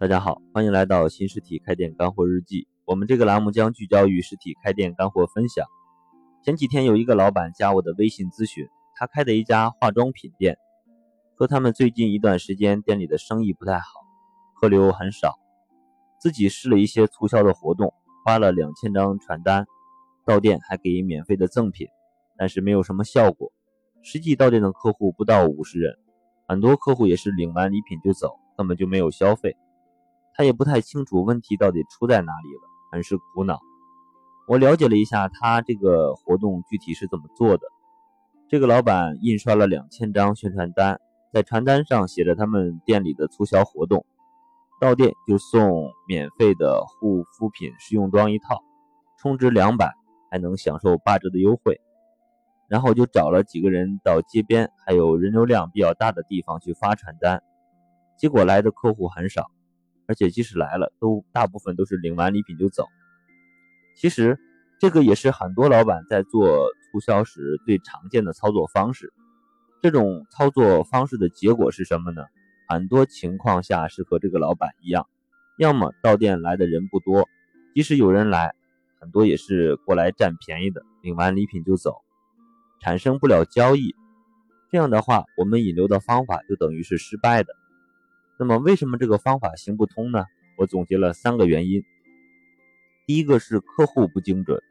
大家好，欢迎来到新实体开店干货日记。我们这个栏目将聚焦于实体开店干货分享。前几天有一个老板加我的微信咨询，他开的一家化妆品店，说他们最近一段时间店里的生意不太好，客流很少，自己试了一些促销的活动，发了两千张传单，到店还给免费的赠品，但是没有什么效果。实际到店的客户不到五十人，很多客户也是领完礼品就走，根本就没有消费。他也不太清楚问题到底出在哪里了，很是苦恼。我了解了一下他这个活动具体是怎么做的。这个老板印刷了两千张宣传单，在传单上写着他们店里的促销活动，到店就送免费的护肤品试用装一套，充值两百还能享受八折的优惠。然后就找了几个人到街边还有人流量比较大的地方去发传单，结果来的客户很少。而且即使来了，都大部分都是领完礼品就走。其实这个也是很多老板在做促销时最常见的操作方式。这种操作方式的结果是什么呢？很多情况下是和这个老板一样，要么到店来的人不多，即使有人来，很多也是过来占便宜的，领完礼品就走，产生不了交易。这样的话，我们引流的方法就等于是失败的。那么为什么这个方法行不通呢？我总结了三个原因。第一个是客户不精准。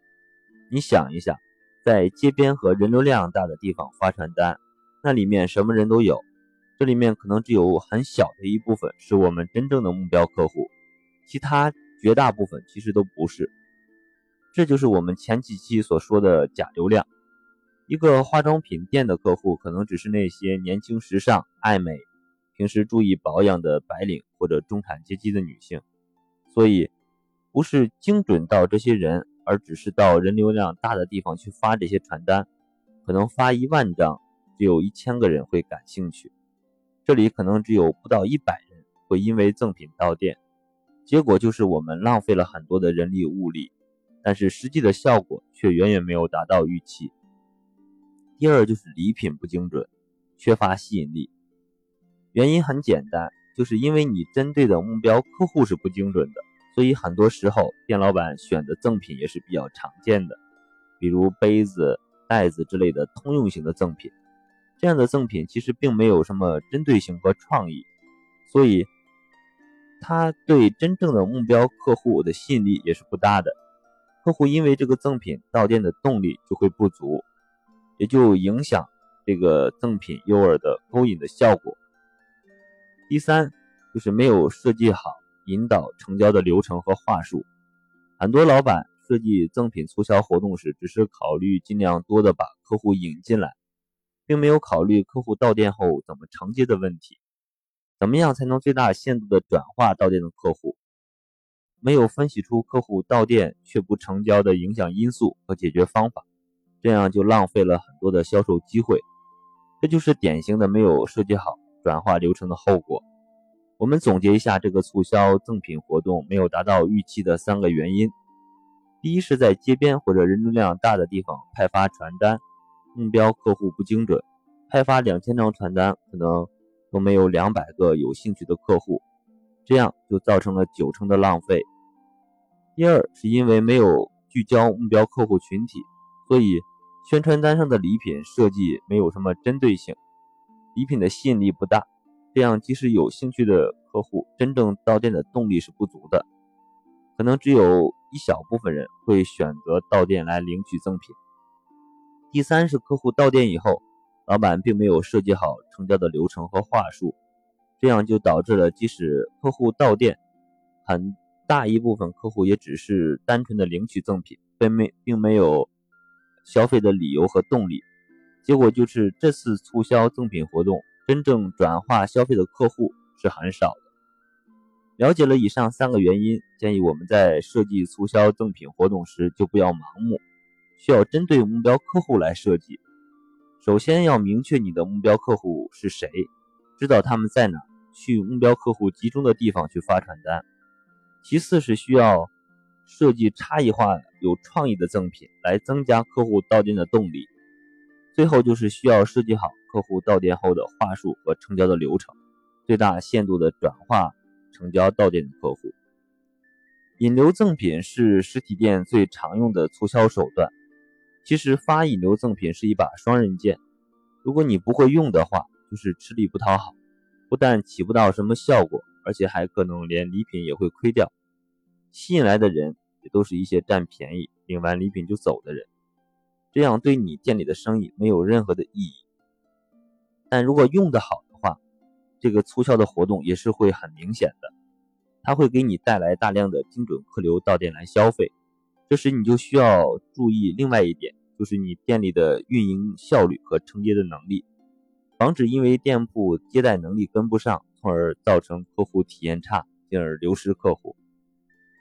你想一下，在街边和人流量大的地方发传单，那里面什么人都有，这里面可能只有很小的一部分是我们真正的目标客户，其他绝大部分其实都不是。这就是我们前几期所说的假流量。一个化妆品店的客户可能只是那些年轻、时尚、爱美。平时注意保养的白领或者中产阶级的女性，所以不是精准到这些人，而只是到人流量大的地方去发这些传单，可能发一万张，只有一千个人会感兴趣，这里可能只有不到一百人会因为赠品到店，结果就是我们浪费了很多的人力物力，但是实际的效果却远远没有达到预期。第二就是礼品不精准，缺乏吸引力。原因很简单，就是因为你针对的目标客户是不精准的，所以很多时候店老板选的赠品也是比较常见的，比如杯子、袋子之类的通用型的赠品。这样的赠品其实并没有什么针对性和创意，所以他对真正的目标客户的吸引力也是不大的。客户因为这个赠品到店的动力就会不足，也就影响这个赠品诱饵的勾引的效果。第三就是没有设计好引导成交的流程和话术。很多老板设计赠品促销活动时，只是考虑尽量多的把客户引进来，并没有考虑客户到店后怎么承接的问题。怎么样才能最大限度的转化到店的客户？没有分析出客户到店却不成交的影响因素和解决方法，这样就浪费了很多的销售机会。这就是典型的没有设计好。转化流程的后果，我们总结一下这个促销赠品活动没有达到预期的三个原因：第一是在街边或者人流量大的地方派发传单，目标客户不精准，派发两千张传单可能都没有两百个有兴趣的客户，这样就造成了九成的浪费；第二是因为没有聚焦目标客户群体，所以宣传单上的礼品设计没有什么针对性。礼品的吸引力不大，这样即使有兴趣的客户，真正到店的动力是不足的，可能只有一小部分人会选择到店来领取赠品。第三是客户到店以后，老板并没有设计好成交的流程和话术，这样就导致了即使客户到店，很大一部分客户也只是单纯的领取赠品，并没并没有消费的理由和动力。结果就是这次促销赠品活动真正转化消费的客户是很少的。了解了以上三个原因，建议我们在设计促销赠品活动时就不要盲目，需要针对目标客户来设计。首先要明确你的目标客户是谁，知道他们在哪，去目标客户集中的地方去发传单。其次是需要设计差异化、有创意的赠品，来增加客户到店的动力。最后就是需要设计好客户到店后的话术和成交的流程，最大限度的转化成交到店的客户。引流赠品是实体店最常用的促销手段。其实发引流赠品是一把双刃剑，如果你不会用的话，就是吃力不讨好，不但起不到什么效果，而且还可能连礼品也会亏掉。吸引来的人也都是一些占便宜、领完礼品就走的人，这样对你店里的生意没有任何的意义。但如果用得好的话，这个促销的活动也是会很明显的。它会给你带来大量的精准客流到店来消费，这时你就需要注意另外一点，就是你店里的运营效率和承接的能力，防止因为店铺接待能力跟不上，从而造成客户体验差，进而流失客户。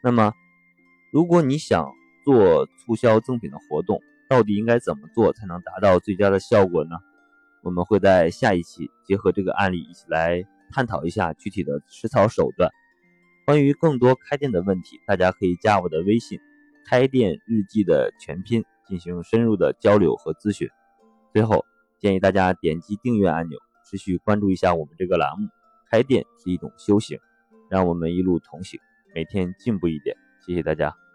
那么，如果你想做促销赠品的活动，到底应该怎么做才能达到最佳的效果呢？我们会在下一期结合这个案例一起来探讨一下具体的实操手段。关于更多开店的问题，大家可以加我的微信“开店日记”的全拼进行深入的交流和咨询。最后，建议大家点击订阅按钮，持续关注一下我们这个栏目。开店是一种修行，让我们一路同行，每天进步一点。谢谢大家。